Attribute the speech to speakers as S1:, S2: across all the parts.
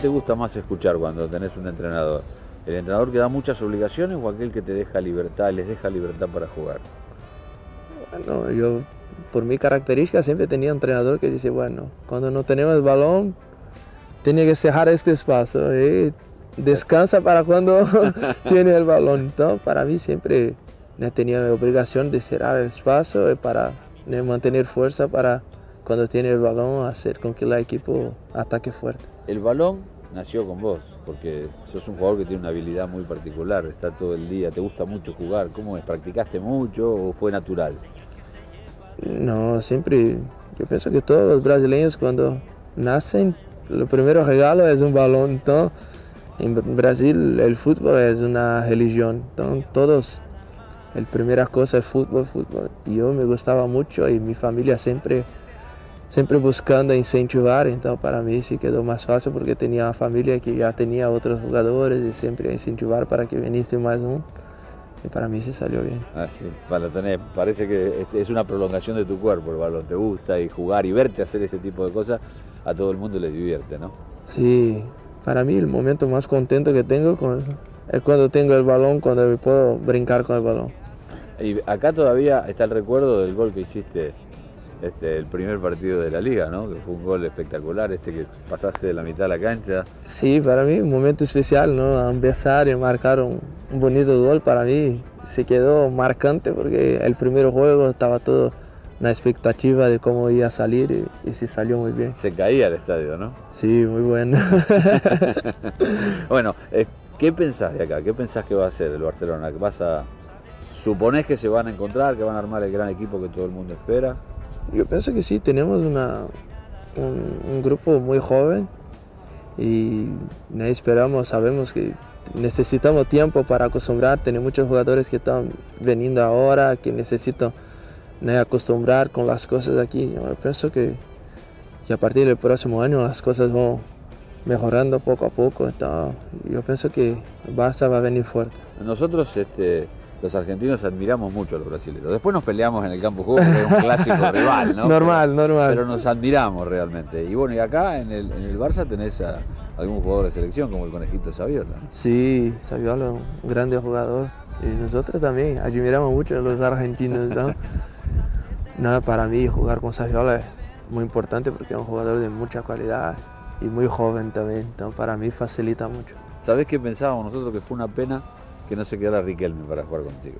S1: te gusta más escuchar cuando tenés un entrenador? ¿El entrenador que da muchas obligaciones o aquel que te deja libertad, les deja libertad para jugar?
S2: Bueno, yo por mi característica siempre tenía un entrenador que dice, bueno, cuando no tenemos el balón, tiene que cerrar este espacio. Y descansa para cuando tiene el balón. Entonces, para mí siempre tenía la obligación de cerrar el espacio y para mantener fuerza para cuando tiene el balón hacer con que el equipo ataque fuerte.
S1: El balón nació con vos, porque sos un jugador que tiene una habilidad muy particular, está todo el día, te gusta mucho jugar. ¿Cómo es? ¿Practicaste mucho o fue natural?
S2: No, siempre, yo pienso que todos los brasileños cuando nacen, lo primero regalo es un balón. Entonces, en Brasil el fútbol es una religión, entonces todos, la primera cosa es fútbol, fútbol. Yo me gustaba mucho y mi familia siempre siempre buscando incentivar, entonces para mí sí quedó más fácil porque tenía una familia que ya tenía otros jugadores y siempre incentivar para que viniese más uno. Y para mí sí salió bien.
S1: Ah, sí. Bueno, tenés, parece que este, es una prolongación de tu cuerpo el balón, te gusta y jugar y verte hacer ese tipo de cosas, a todo el mundo le divierte, ¿no?
S2: Sí, para mí el momento más contento que tengo es cuando tengo el balón, cuando me puedo brincar con el balón.
S1: Y acá todavía está el recuerdo del gol que hiciste este, el primer partido de la liga, ¿no? Que fue un gol espectacular, este que pasaste de la mitad de la cancha.
S2: Sí, para mí un momento especial, ¿no? Empezar y marcar un, bonito gol para mí se quedó marcante porque el primer juego estaba todo una expectativa de cómo iba a salir y, sí salió muy bien.
S1: Se caía el estadio, ¿no?
S2: Sí, muy bueno.
S1: bueno, eh, ¿qué pensás de acá? ¿Qué pensás que va a hacer el Barcelona? ¿Vas a, ¿Suponés que se van a encontrar, que van a armar el gran equipo que todo el mundo espera?
S2: Yo pienso que sí, tenemos una, un, grupo muy joven y esperamos, sabemos que necesitamos tiempo para acostumbrar. Tenemos muchos jugadores que están veniendo ahora, que necesitan acostumbrar con las cosas aquí. Yo pienso que, a partir del próximo año las cosas van mejorando poco a poco. yo pienso que Barça va a venir fuerte.
S1: Nosotros este, los argentinos admiramos mucho a los brasileños. Después nos peleamos en el campo de juego porque es un clásico rival, ¿no?
S2: Normal, normal.
S1: Pero nos admiramos realmente. Y bueno, y acá en el, en el Barça tenés a algún jugador de selección como el conejito Saviola.
S2: Sí, Saviola es un grande jugador. Y nosotros también admiramos mucho a los argentinos, ¿no? Nada, para mí jugar con Saviola es muy importante porque es un jugador de mucha calidad y muy joven también. Entonces para mí facilita mucho.
S1: ¿Sabés qué pensábamos nosotros que fue una pena que no se quedara Riquelme para jugar contigo.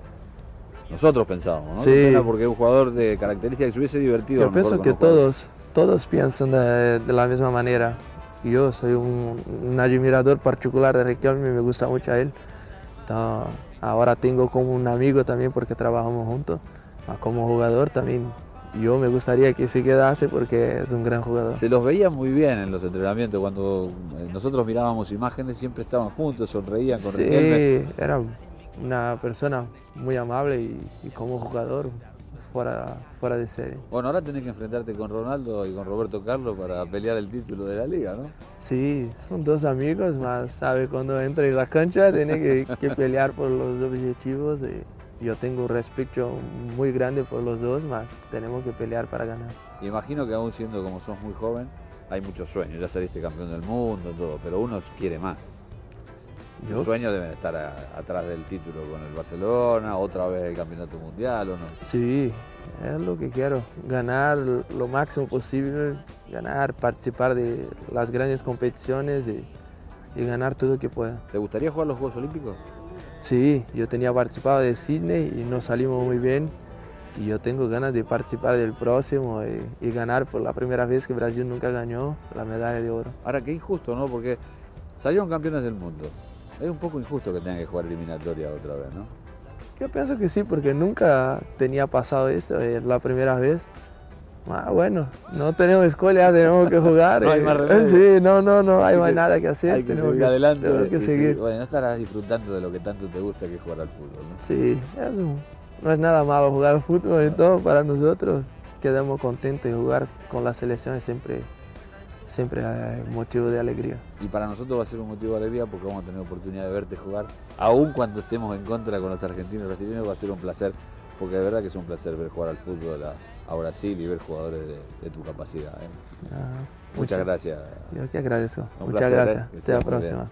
S1: Nosotros pensábamos, ¿no? Sí. porque es un jugador de características que se hubiese divertido.
S2: Yo pienso que todos, todos piensan de, la misma manera. Yo soy un, admirador particular de Riquelme, me gusta mucho a él. ahora tengo como un amigo también porque trabajamos juntos. Como jugador también yo me gustaría que se quedase porque es un gran jugador.
S1: Se los veía muy bien en los entrenamientos, cuando eh, nosotros mirábamos imágenes siempre estaban juntos, sonreían con
S2: Sí, era una persona muy amable y, como jugador fuera, fuera de serie.
S1: Bueno, ahora tenés que enfrentarte con Ronaldo y con Roberto Carlos para pelear el título de la liga, ¿no?
S2: Sí, son dos amigos, más sabe cuando entra en la cancha tiene que, que pelear por los objetivos. Y, yo tengo un respeto muy grande por los dos, más tenemos que pelear para ganar.
S1: Imagino que aún siendo como sos muy joven, hay muchos sueños, ya saliste campeón del mundo, todo, pero uno quiere más. Tus sueños deben estar atrás del título con el Barcelona, otra vez el campeonato mundial, ¿o no?
S2: Sí, es lo que quiero, ganar lo máximo posible, ganar, participar de las grandes competiciones y, y ganar todo lo que pueda.
S1: ¿Te gustaría jugar los Juegos Olímpicos?
S2: Sí, yo tenía participado de Sydney y no salimos muy bien. Y yo tengo ganas de participar del próximo y, ganar por la primera vez que Brasil nunca ganó la medalla de oro.
S1: Ahora, qué injusto, ¿no? Porque salieron campeones del mundo. Es un poco injusto que tengan que jugar eliminatoria otra vez, ¿no?
S2: Yo pienso que sí, porque nunca tenía pasado eso, es la primera vez. Ah, bueno, no tenemos escuela, tenemos que jugar.
S1: no hay más
S2: remedio. Sí, no, no, no, hay más nada que hacer.
S1: Hay que seguir adelante. que seguir. Bueno, no estarás disfrutando de lo que tanto te gusta que es jugar al fútbol, ¿no?
S2: Sí, eso no es nada malo jugar al fútbol y todo para nosotros. Quedamos contentos de jugar con la selección es siempre, siempre motivo de alegría.
S1: Y para nosotros va a ser un motivo de alegría porque vamos a tener oportunidad de verte jugar. Aún cuando estemos en contra con los argentinos y brasileños va a ser un placer, porque de verdad que es un placer ver jugar al fútbol a, a Brasil y ver jugadores de, tu capacidad. ¿eh?
S2: Ah,
S1: muchas, gracias.
S2: Yo que agradezco. muchas gracias. Hasta la próxima.